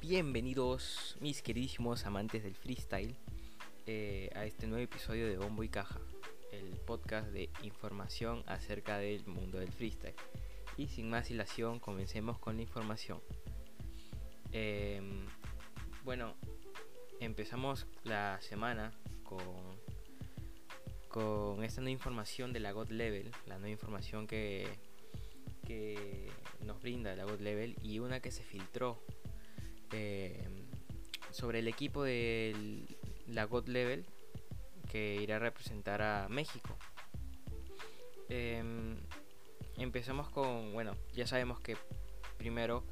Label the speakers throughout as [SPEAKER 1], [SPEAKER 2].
[SPEAKER 1] Bienvenidos mis queridísimos amantes del freestyle eh, a este nuevo episodio de Bombo y Caja, el podcast de información acerca del mundo del freestyle. Y sin más dilación, comencemos con la información. Em, bueno, empezamos la semana con, con esta nueva información de la God Level, la nueva información que, que nos brinda la God Level y una que se filtró em, sobre el equipo de la God Level que irá a representar a México. Em, empezamos con, bueno, ya sabemos que primero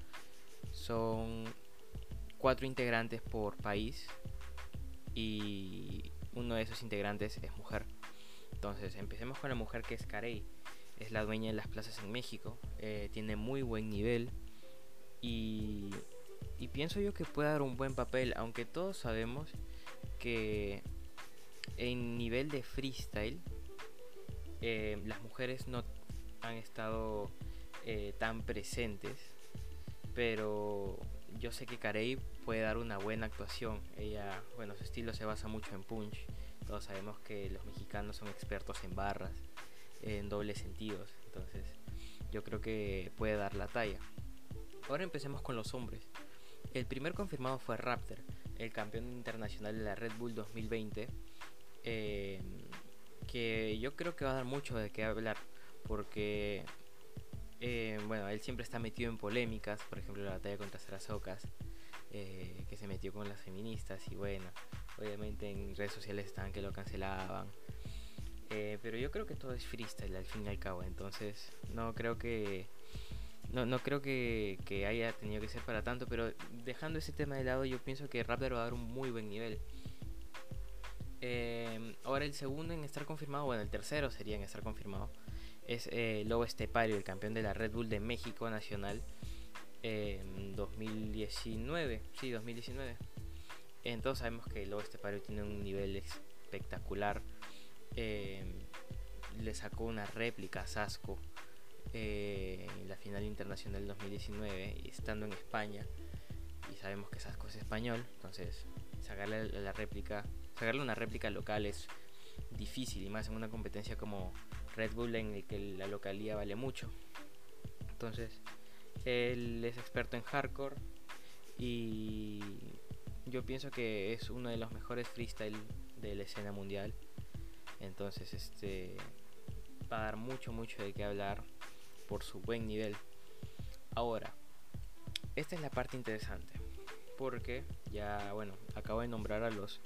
[SPEAKER 1] son cuatro integrantes por país y uno de esos integrantes es mujer. Entonces, empecemos con la mujer que es Carey. Es la dueña de las plazas en México. Eh, tiene muy buen nivel. Y, pienso yo que puede dar un buen papel. Aunque todos sabemos que en nivel de freestyle, eh, las mujeres no han estado eh, tan presentes, pero yo sé que Carey puede dar una buena actuación. Ella, bueno, su estilo se basa mucho en punch. Todos sabemos que los mexicanos son expertos en barras, en dobles sentidos. Entonces, yo creo que puede dar la talla. Ahora empecemos con los hombres. El primer confirmado fue Raptor, el campeón internacional de la Red Bull 2020. Eh, que yo creo que va a dar mucho de qué hablar porque eh, bueno, él siempre está metido en polémicas, por ejemplo la batalla contra Sarasocas, eh, que se metió con las feministas y bueno, obviamente en redes sociales estaban que lo cancelaban. Eh, pero yo creo que todo es freestyle al fin y al cabo, entonces no creo que no, no creo que, que, haya tenido que ser para tanto, pero dejando ese tema de lado, yo pienso que Raptor va a dar un muy buen nivel. ahora el segundo en estar confirmado, bueno, el tercero sería en estar confirmado, es eh, Lobo Estepario, el campeón de la Red Bull de México Nacional en 2019. Sí, 2019. Entonces sabemos que Lobo Estepario tiene un nivel espectacular. Em, le sacó una réplica a Sasco eh, en la final internacional del 2019, estando en España. Y sabemos que Sasco es español, entonces sacarle la réplica, sacarle una réplica local es difícil y más en una competencia como Red Bull en el que la localía vale mucho. Entonces, él es experto en hardcore y yo pienso que es uno de los mejores freestyle de la escena mundial. Entonces, este va a dar mucho, mucho de qué hablar por su buen nivel. Ahora, esta es la parte interesante. Porque ya, bueno, acabo de nombrar a los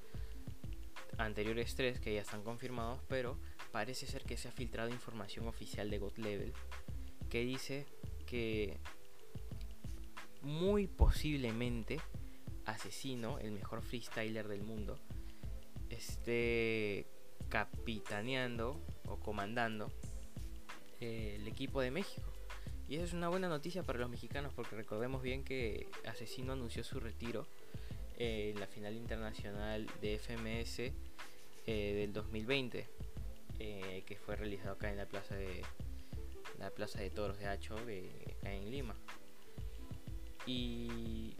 [SPEAKER 1] anteriores tres que ya están confirmados, pero parece ser que se ha filtrado información oficial de God Level que dice que muy posiblemente Asesino, el mejor freestyler del mundo, esté capitaneando o comandando eh, el equipo de México. Y eso es una buena noticia para los mexicanos porque recordemos bien que Asesino anunció su retiro en la final internacional de FMS eh, del 2020. Eh, que fue realizado acá en la plaza de la plaza de toros de Hacho acá en Lima. Y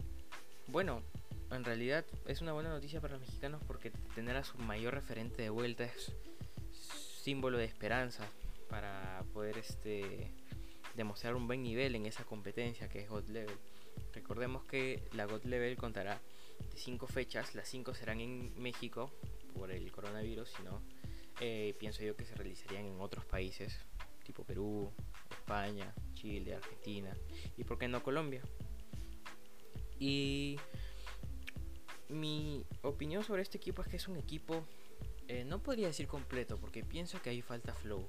[SPEAKER 1] bueno en realidad es una buena noticia para los mexicanos porque tener a su mayor referente de vuelta es símbolo de esperanza para poder este demostrar un buen nivel en esa competencia que es God Level. Recordemos que la God Level contará de cinco fechas las cinco serán en México por el coronavirus sino eh, pienso yo que se realizarían en otros países, tipo Perú, España, Chile, Argentina y por qué no Colombia. Y mi opinión sobre este equipo es que es un equipo, eh, no podría decir completo, porque pienso que ahí falta flow,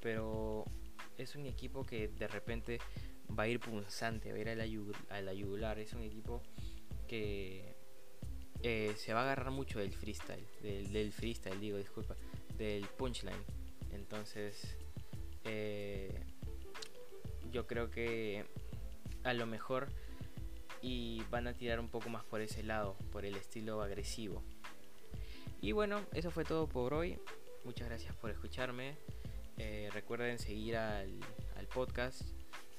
[SPEAKER 1] pero es un equipo que de repente va a ir punzante, va a ir a la, es un equipo que eh, se va a agarrar mucho del freestyle, del, del freestyle, digo, disculpa, del punchline. Entonces, eh, yo creo que a lo mejor y van a tirar un poco más por ese lado, por el estilo agresivo. Y bueno, eso fue todo por hoy. Muchas gracias por escucharme. Eh, recuerden seguir al, podcast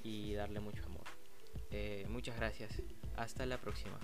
[SPEAKER 1] y darle mucho amor. Eh, muchas gracias. Hasta la próxima.